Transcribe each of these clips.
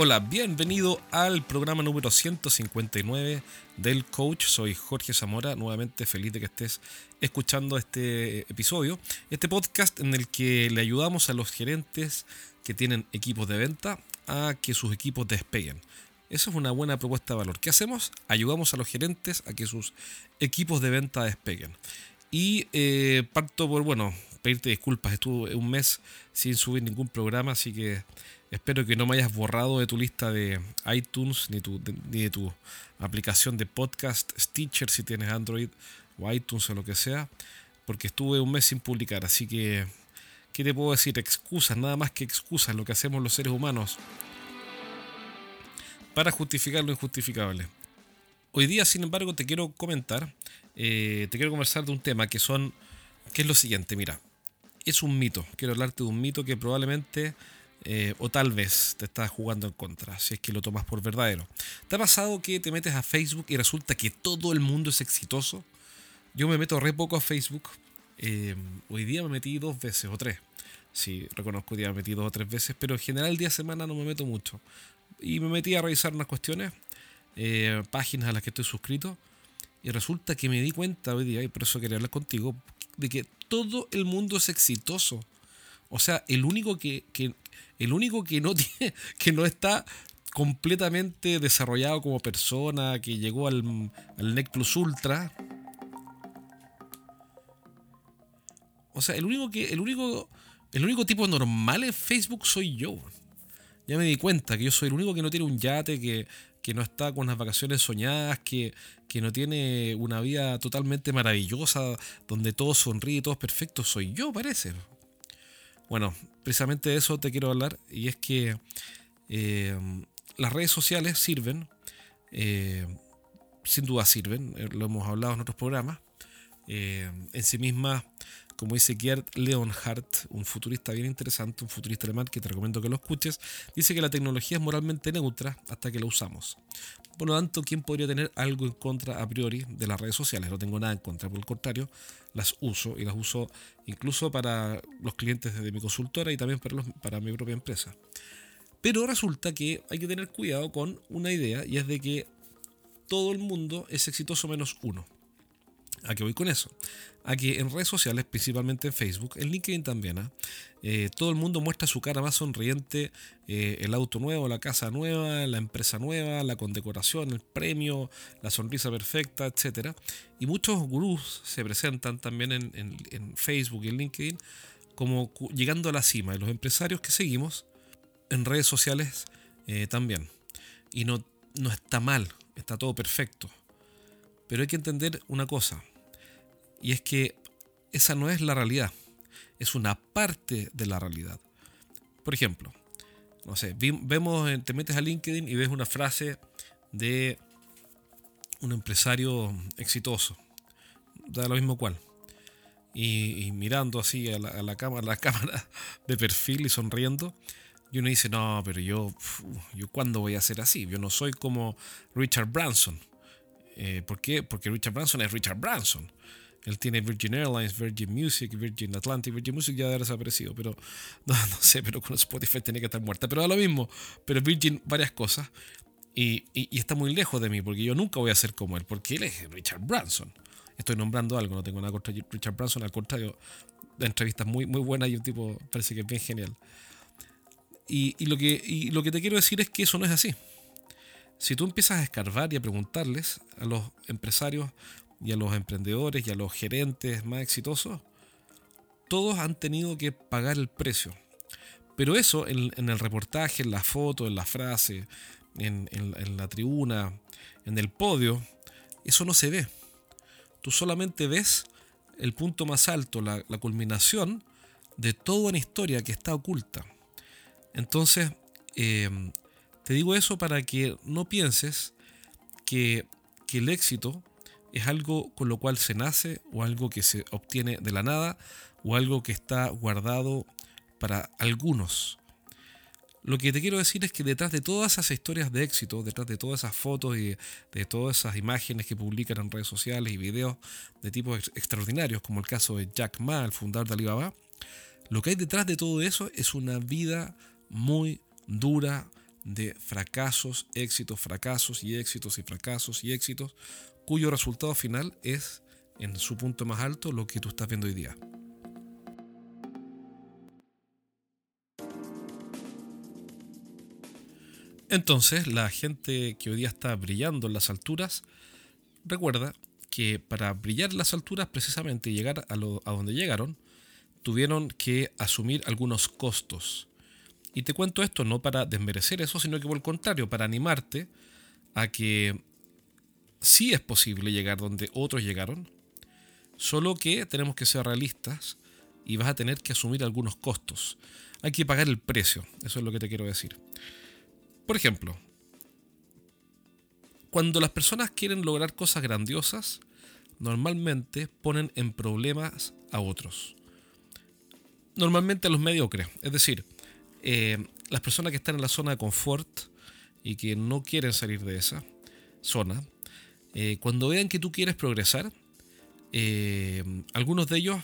Hola, bienvenido al programa número 159 del Coach. Soy Jorge Zamora, nuevamente feliz de que estés escuchando este episodio, este podcast en el que le ayudamos a los gerentes que tienen equipos de venta a que sus equipos despeguen. Esa es una buena propuesta de valor. ¿Qué hacemos? Ayudamos a los gerentes a que sus equipos de venta despeguen. Y eh, parto por, bueno, pedirte disculpas. Estuve un mes sin subir ningún programa, así que Espero que no me hayas borrado de tu lista de iTunes ni, tu, ni de tu aplicación de podcast, Stitcher si tienes Android o iTunes o lo que sea, porque estuve un mes sin publicar. Así que, ¿qué te puedo decir? Excusas, nada más que excusas, lo que hacemos los seres humanos para justificar lo injustificable. Hoy día, sin embargo, te quiero comentar, eh, te quiero conversar de un tema que son, que es lo siguiente, mira, es un mito, quiero hablarte de un mito que probablemente eh, o tal vez te estás jugando en contra, si es que lo tomas por verdadero. ¿Te ha pasado que te metes a Facebook y resulta que todo el mundo es exitoso? Yo me meto re poco a Facebook. Eh, hoy día me metí dos veces o tres. Sí, reconozco que me metí dos o tres veces, pero en general día de semana no me meto mucho. Y me metí a revisar unas cuestiones, eh, páginas a las que estoy suscrito, y resulta que me di cuenta hoy día, y por eso quería hablar contigo, de que todo el mundo es exitoso. O sea, el único que, el único que no tiene, que no está completamente desarrollado como persona, que llegó al, al NEC Plus Ultra. O sea, el único que. El único. El único tipo normal en Facebook soy yo. Ya me di cuenta que yo soy el único que no tiene un yate, que, que no está con unas vacaciones soñadas, que, que, no tiene una vida totalmente maravillosa, donde todo sonríe, todo es perfecto. Soy yo, parece. Bueno, precisamente de eso te quiero hablar y es que eh, las redes sociales sirven, eh, sin duda sirven, eh, lo hemos hablado en otros programas, en sí mismas, como dice Gerd Leonhardt, un futurista bien interesante, un futurista alemán que te recomiendo que lo escuches, dice que la tecnología es moralmente neutra hasta que la usamos. Por lo tanto, ¿quién podría tener algo en contra a priori de las redes sociales? No tengo nada en contra, por el contrario, las uso y las uso incluso para los clientes de mi consultora y también para, para mi propia empresa. Pero resulta que hay que tener cuidado con una idea y es de que todo el mundo es exitoso menos uno. ¿A qué voy con eso? A que en redes sociales, principalmente en Facebook, en LinkedIn también, ¿ah? eh, todo el mundo muestra su cara más sonriente, eh, el auto nuevo, la casa nueva, la empresa nueva, la condecoración, el premio, la sonrisa perfecta, etc. Y muchos gurús se presentan también en, Facebook y en LinkedIn como llegando a la cima. Y los empresarios que seguimos en redes sociales eh, también. Y no, no está mal, está todo perfecto. Pero hay que entender una cosa, y es que esa no es la realidad, es una parte de la realidad. Por ejemplo, no sé, vemos, te metes a LinkedIn y ves una frase de un empresario exitoso, da lo mismo cual. Y, mirando así a la, cámara, la cámara de perfil y sonriendo, y uno dice, no, pero yo, yo cuándo voy a ser así? Yo no soy como Richard Branson. Eh, ¿Por qué? Porque Richard Branson es Richard Branson. Él tiene Virgin Airlines, Virgin Music, Virgin Atlantic. Virgin Music ya ha desaparecido, pero no, sé, pero con Spotify tenía que estar muerta. Pero da lo mismo. Pero Virgin, varias cosas. Y, está muy lejos de mí, porque yo nunca voy a ser como él, porque él es Richard Branson. Estoy nombrando algo, no tengo nada contra Richard Branson, al contrario, la entrevista muy, muy buena y un tipo parece que es bien genial. Y, lo que, y lo que te quiero decir es que eso no es así. Si tú empiezas a escarbar y a preguntarles a los empresarios y a los emprendedores y a los gerentes más exitosos, todos han tenido que pagar el precio. Pero eso en, el reportaje, en la foto, en la frase, en, la tribuna, en el podio, eso no se ve. Tú solamente ves el punto más alto, la, culminación de toda una historia que está oculta. Entonces, eh, te digo eso para que no pienses que, el éxito es algo con lo cual se nace o algo que se obtiene de la nada o algo que está guardado para algunos. Lo que te quiero decir es que detrás de todas esas historias de éxito, detrás de todas esas fotos y de todas esas imágenes que publican en redes sociales y videos de tipos extraordinarios, como el caso de Jack Ma, el fundador de Alibaba, lo que hay detrás de todo eso es una vida muy dura, de fracasos, éxitos, fracasos y éxitos y fracasos y éxitos, cuyo resultado final es, en su punto más alto, lo que tú estás viendo hoy día. Entonces, la gente que hoy día está brillando en las alturas, recuerda que para brillar en las alturas, precisamente llegar a, a donde llegaron, tuvieron que asumir algunos costos. Y te cuento esto no para desmerecer eso, sino que por el contrario, para animarte a que sí es posible llegar donde otros llegaron, solo que tenemos que ser realistas y vas a tener que asumir algunos costos. Hay que pagar el precio, eso es lo que te quiero decir. Por ejemplo, cuando las personas quieren lograr cosas grandiosas, normalmente ponen en problemas a otros. Normalmente a los mediocres. Es decir, eh, las personas que están en la zona de confort y que no quieren salir de esa zona, eh, cuando vean que tú quieres progresar, eh, algunos de ellos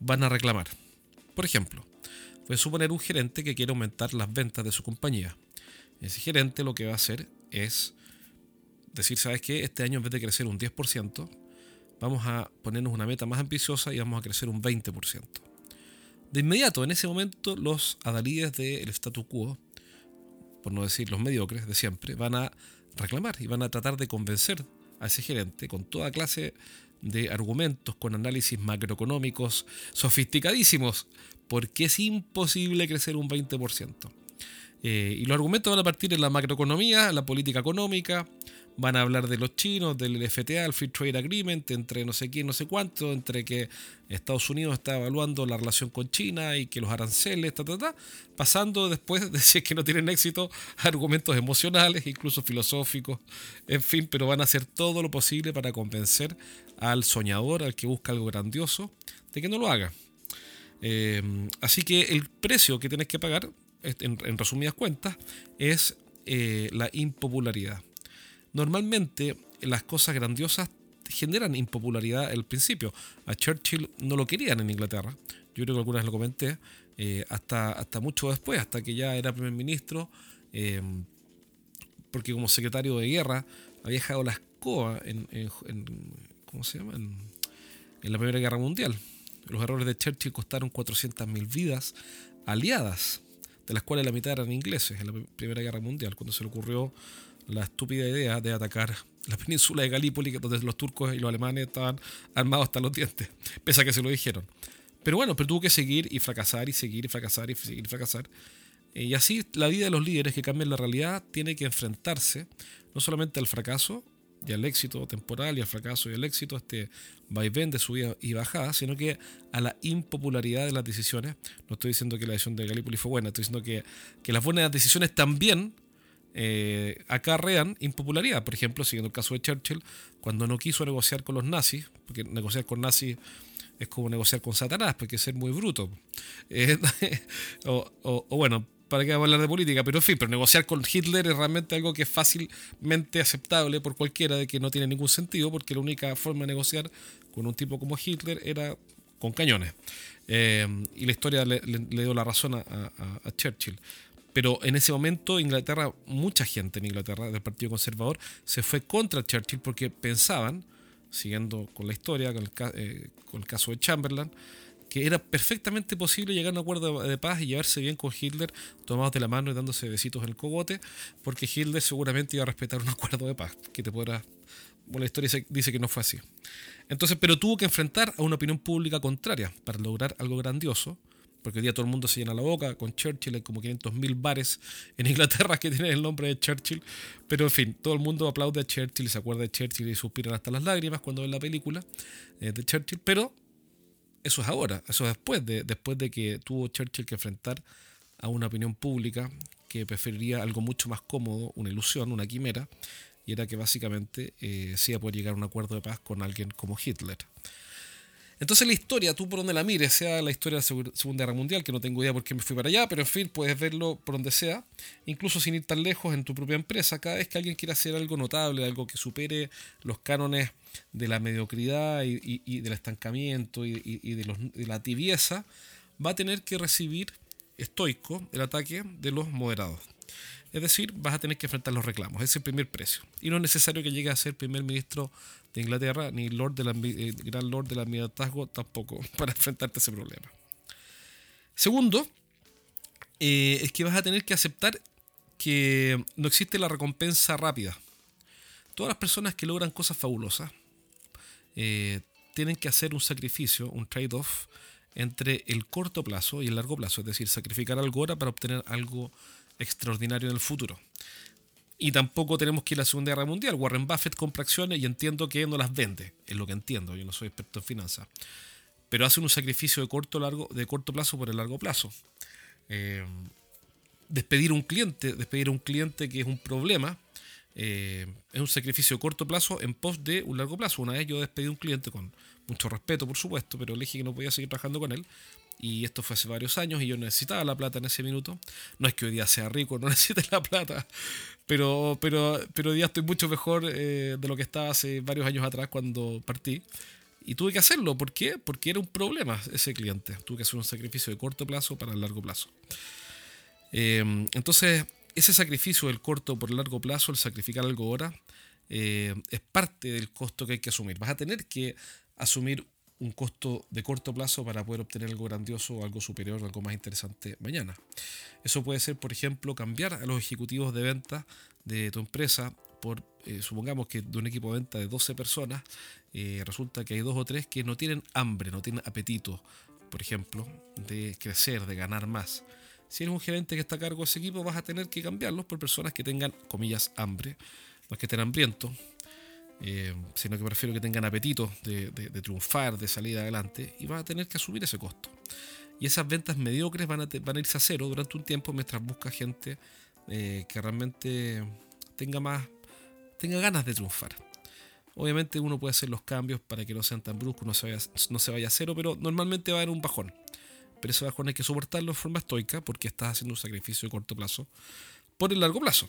van a reclamar. Por ejemplo, voy a suponer un gerente que quiere aumentar las ventas de su compañía. Ese gerente lo que va a hacer es decir, ¿sabes qué? Este año en vez de crecer un 10%, vamos a ponernos una meta más ambiciosa y vamos a crecer un 20%. De inmediato, en ese momento, los adalides del statu quo, por no decir los mediocres de siempre, van a reclamar y van a tratar de convencer a ese gerente con toda clase de argumentos, con análisis macroeconómicos sofisticadísimos, porque es imposible crecer un 20%. Eh, y los argumentos van a partir en la macroeconomía, la política económica, van a hablar de los chinos, del FTA, el Free Trade Agreement, entre no sé quién, no sé cuánto, entre que Estados Unidos está evaluando la relación con China y que los aranceles, ta, ta, ta, pasando después de si es que no tienen éxito, argumentos emocionales, incluso filosóficos, en fin, pero van a hacer todo lo posible para convencer al soñador, al que busca algo grandioso, de que no lo haga. Eh, así que el precio que tienes que pagar en, resumidas cuentas, es eh, la impopularidad. Normalmente las cosas grandiosas generan impopularidad al principio. A Churchill no lo querían en Inglaterra. Yo creo que algunas lo comenté. Eh, hasta, hasta mucho después, hasta que ya era primer ministro, em, porque como secretario de guerra había dejado la escoba en, ¿cómo se llama? En, en, la Primera Guerra Mundial. Los errores de Churchill costaron 400.000 vidas aliadas de las cuales la mitad eran ingleses en la Primera Guerra Mundial, cuando se le ocurrió la estúpida idea de atacar la península de Galípoli, donde los turcos y los alemanes estaban armados hasta los dientes, pese a que se lo dijeron. Pero bueno, pero tuvo que seguir y fracasar y seguir y fracasar y seguir y fracasar. Y así la vida de los líderes que cambian la realidad tiene que enfrentarse no solamente al fracaso, y al éxito temporal y al fracaso y al éxito, este vaivén de subida y bajada, sino que a la impopularidad de las decisiones. No estoy diciendo que la decisión de Gallipoli fue buena, estoy diciendo que, que las buenas decisiones también eh, acarrean impopularidad. Por ejemplo, siguiendo el caso de Churchill, cuando no quiso negociar con los nazis, porque negociar con nazis es como negociar con Satanás, porque es ser muy bruto. Eh, o, bueno, para qué hablar de política, pero en fin, pero negociar con Hitler es realmente algo que es fácilmente aceptable por cualquiera, de que no tiene ningún sentido, porque la única forma de negociar con un tipo como Hitler era con cañones. Eh, y la historia le, dio la razón a, Churchill. Pero en ese momento Inglaterra, mucha gente en Inglaterra del Partido Conservador se fue contra Churchill porque pensaban, siguiendo con la historia, con el, eh, caso de Chamberlain, que era perfectamente posible llegar a un acuerdo de paz y llevarse bien con Hitler, tomados de la mano y dándose besitos en el cogote, porque Hitler seguramente iba a respetar un acuerdo de paz, que te podrá... Bueno, la historia dice que no fue así. Entonces, pero tuvo que enfrentar a una opinión pública contraria para lograr algo grandioso, porque hoy día todo el mundo se llena la boca con Churchill, hay como 500.000 bares en Inglaterra que tienen el nombre de Churchill, pero en fin, todo el mundo aplaude a Churchill y se acuerda de Churchill y suspiran hasta las lágrimas cuando ven la película eh, de Churchill, pero eso es ahora, eso es después de, después de que tuvo Churchill que enfrentar a una opinión pública que preferiría algo mucho más cómodo, una ilusión, una quimera, y era que básicamente eh, sí iba a poder llegar a un acuerdo de paz con alguien como Hitler. Entonces la historia, tú por donde la mires, sea la historia de la Segunda Guerra Mundial, que no tengo idea por qué me fui para allá, pero en fin, puedes verlo por donde sea, incluso sin ir tan lejos en tu propia empresa. Cada vez que alguien quiera hacer algo notable, algo que supere los cánones de la mediocridad y, del estancamiento y, de, la tibieza, va a tener que recibir estoico el ataque de los moderados. Es decir, vas a tener que enfrentar los reclamos. Ese es el primer precio. Y no es necesario que llegue a ser primer ministro de Inglaterra, ni Lord de la, eh, gran Lord del tampoco, para enfrentarte a ese problema. Segundo, eh, es que vas a tener que aceptar que no existe la recompensa rápida. Todas las personas que logran cosas fabulosas eh, tienen que hacer un sacrificio, un trade-off entre el corto plazo y el largo plazo, es decir, sacrificar algo ahora para obtener algo extraordinario en el futuro. Y tampoco tenemos que ir a la Segunda Guerra Mundial. Warren Buffett compra acciones y entiendo que no las vende, es lo que entiendo, yo no soy experto en finanzas. Pero hace un sacrificio de corto, largo, de corto plazo por el largo plazo. Eh, despedir un cliente, despedir a un cliente que es un problema, eh, es un sacrificio de corto plazo en pos de un largo plazo. Una vez yo despedí a un cliente con mucho respeto, por supuesto, pero le dije que no podía seguir trabajando con él. Y esto fue hace varios años y yo necesitaba la plata en ese minuto. No es que hoy día sea rico, no necesite la plata, pero, pero, pero hoy día estoy mucho mejor eh, de lo que estaba hace varios años atrás cuando partí. Y tuve que hacerlo. ¿Por qué? Porque era un problema ese cliente. Tuve que hacer un sacrificio de corto plazo para el largo plazo. Eh, entonces, ese sacrificio del corto por el largo plazo, el sacrificar algo ahora, eh, es parte del costo que hay que asumir. Vas a tener que asumir un costo de corto plazo para poder obtener algo grandioso algo superior, algo más interesante mañana. Eso puede ser, por ejemplo, cambiar a los ejecutivos de venta de tu empresa por, eh, supongamos que de un equipo de venta de 12 personas, eh, resulta que hay dos o tres que no tienen hambre, no tienen apetito, por ejemplo, de crecer, de ganar más. Si eres un gerente que está a cargo de ese equipo, vas a tener que cambiarlos por personas que tengan, comillas, hambre, no es que estén hambrientos, eh, sino que prefiero que tengan apetito de, triunfar, de salir adelante, y vas a tener que asumir ese costo. Y esas ventas mediocres van a, van a irse a cero durante un tiempo mientras busca gente eh, que realmente tenga más, tenga ganas de triunfar. Obviamente uno puede hacer los cambios para que no sean tan bruscos, no se vaya, no se vaya a cero, pero normalmente va a haber un bajón. Pero ese bajón hay que soportarlo de forma estoica porque estás haciendo un sacrificio de corto plazo por el largo plazo.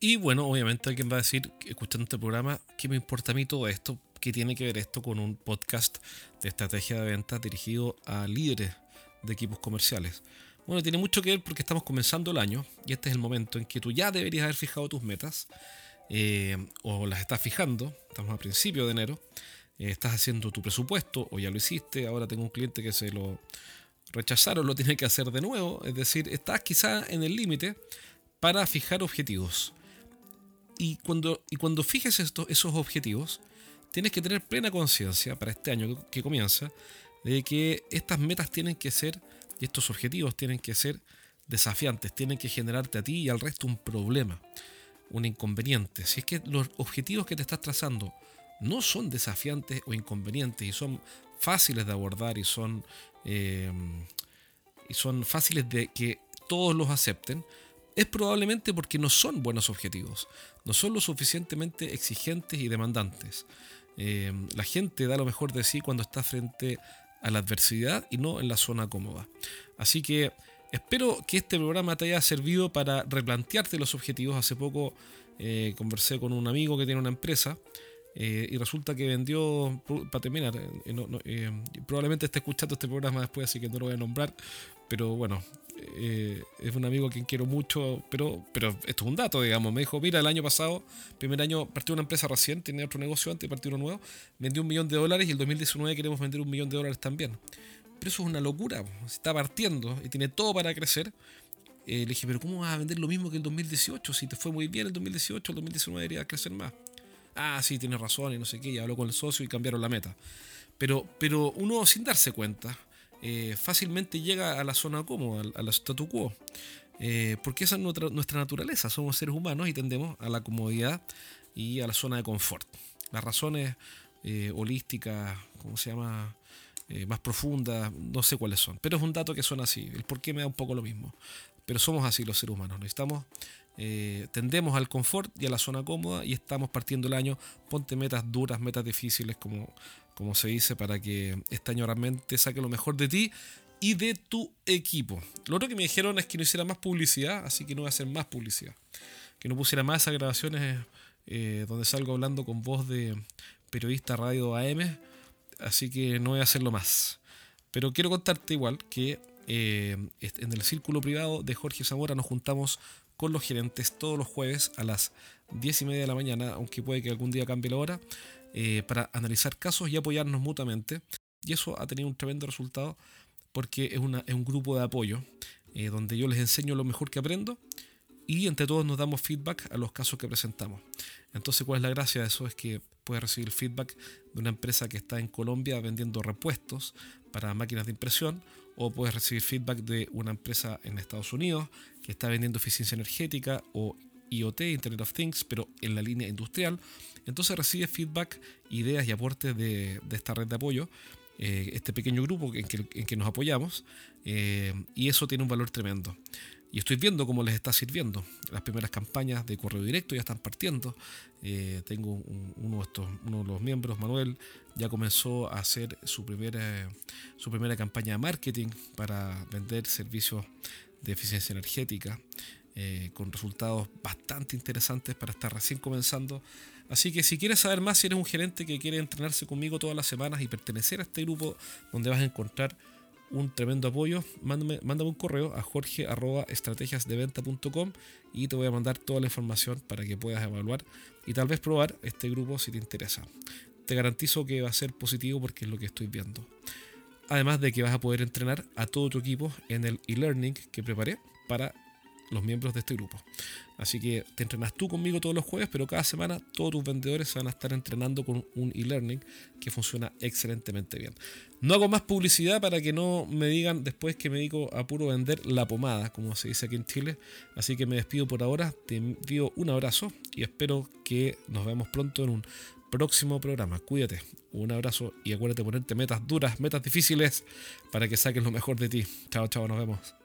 Y bueno, obviamente alguien va a decir, escuchando este programa, ¿qué me importa a mí todo esto? ¿Qué tiene que ver esto con un podcast de estrategia de ventas dirigido a líderes de equipos comerciales? Bueno, tiene mucho que ver porque estamos comenzando el año y este es el momento en que tú ya deberías haber fijado tus metas eh, o las estás fijando, estamos a principio de enero, eh, estás haciendo tu presupuesto o ya lo hiciste, ahora tengo un cliente que se lo rechazaron, lo tiene que hacer de nuevo, es decir, estás quizá en el límite para fijar objetivos. Y cuando, y cuando fijes esos objetivos, tienes que tener plena conciencia para este año que comienza de que estas metas tienen que ser y estos objetivos tienen que ser desafiantes, tienen que generarte a ti y al resto un problema, un inconveniente. Si es que los objetivos que te estás trazando no son desafiantes o inconvenientes y son fáciles de abordar y son, eh, y son fáciles de que todos los acepten, es probablemente porque no son buenos objetivos, no son lo suficientemente exigentes y demandantes. Eh, la gente da lo mejor de sí cuando está frente a la adversidad y no en la zona cómoda. Así que espero que este programa te haya servido para replantearte los objetivos. Hace poco eh, conversé con un amigo que tiene una empresa eh, y resulta que vendió, para terminar, probablemente esté escuchando este programa después, así que no lo voy a nombrar, pero bueno, eh, es un amigo a quien quiero mucho, pero, pero esto es un dato, digamos. Me dijo, mira, el año pasado, primer año, partió una empresa recién, tenía otro negocio antes, partió uno nuevo, vendió un millón de dólares y el 2019 queremos vender un millón de dólares también. Pero eso es una locura, se está partiendo y tiene todo para crecer. Eh, le dije, pero ¿cómo vas a vender lo mismo que el 2018? Si te fue muy bien el 2018, el 2019 debería crecer más. Ah, sí, tienes razón y no sé qué, y habló con el socio y cambiaron la meta. Pero, pero uno sin darse cuenta, eh, fácilmente llega a la zona cómoda, a la statu quo. Eh, porque esa es nuestra, naturaleza, somos seres humanos y tendemos a la comodidad y a la zona de confort. Las razones eh, holísticas, ¿cómo se llama? más profundas, no sé cuáles son, pero es un dato que son así, el por qué me da un poco lo mismo. Pero somos así los seres humanos, necesitamos, tendemos al confort y a la zona cómoda y estamos partiendo el año, ponte metas duras, metas difíciles como como se dice, para que este año realmente saque lo mejor de ti y de tu equipo. Lo otro que me dijeron es que no hiciera más publicidad, así que no voy a hacer más publicidad. Que no pusiera más esas grabaciones eh, donde salgo hablando con voz de periodista radio AM, así que no voy a hacerlo más. Pero quiero contarte igual que eh, en el círculo privado de Jorge Zamora nos juntamos con los gerentes todos los jueves a las 10 y media de la mañana, aunque puede que algún día cambie la hora, eh, para analizar casos y apoyarnos mutuamente. Y eso ha tenido un tremendo resultado porque es, es un grupo de apoyo eh, donde yo les enseño lo mejor que aprendo y entre todos nos damos feedback a los casos que presentamos. Entonces, ¿cuál es la gracia de eso? Es que puedes recibir feedback de una empresa que está en Colombia vendiendo repuestos para máquinas de impresión o puedes recibir feedback de una empresa en Estados Unidos que está vendiendo eficiencia energética o IoT, Internet of Things, pero en la línea industrial. Entonces recibes feedback, ideas y aportes de, esta red de apoyo, eh, este pequeño grupo en que, nos apoyamos, eh, y eso tiene un valor tremendo. Y estoy viendo cómo les está sirviendo. Las primeras campañas de correo directo ya están partiendo. Eh, tengo uno, de estos, uno de los miembros, Manuel, ya comenzó a hacer su primera, su primera campaña de marketing para vender servicios de eficiencia energética. Eh, con resultados bastante interesantes para estar recién comenzando. Así que si quieres saber más, si eres un gerente que quiere entrenarse conmigo todas las semanas y pertenecer a este grupo donde vas a encontrar un tremendo apoyo, mándame, un correo a jorge.estrategiasdeventa.com y te voy a mandar toda la información para que puedas evaluar y tal vez probar este grupo si te interesa. Te garantizo que va a ser positivo porque es lo que estoy viendo. Además de que vas a poder entrenar a todo tu equipo en el e-learning que preparé para los miembros de este grupo. Así que te entrenas tú conmigo todos los jueves, pero cada semana todos tus vendedores van a estar entrenando con un e-learning que funciona excelentemente bien. No hago más publicidad para que no me digan después que me dedico a puro vender la pomada, como se dice aquí en Chile. Así que me despido por ahora, te envío un abrazo y espero que nos veamos pronto en un próximo programa. Cuídate, un abrazo y acuérdate de ponerte metas duras, metas difíciles para que saques lo mejor de ti. Chao, chao, nos vemos.